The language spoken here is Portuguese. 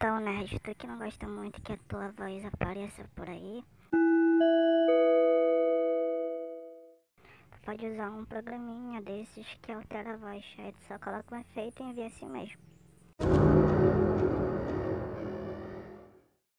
Então, Nerd, tu que não gosta muito que a tua voz apareça por aí. Pode usar um programinha desses que altera a voz. Aí tu só coloca um efeito e envia assim mesmo.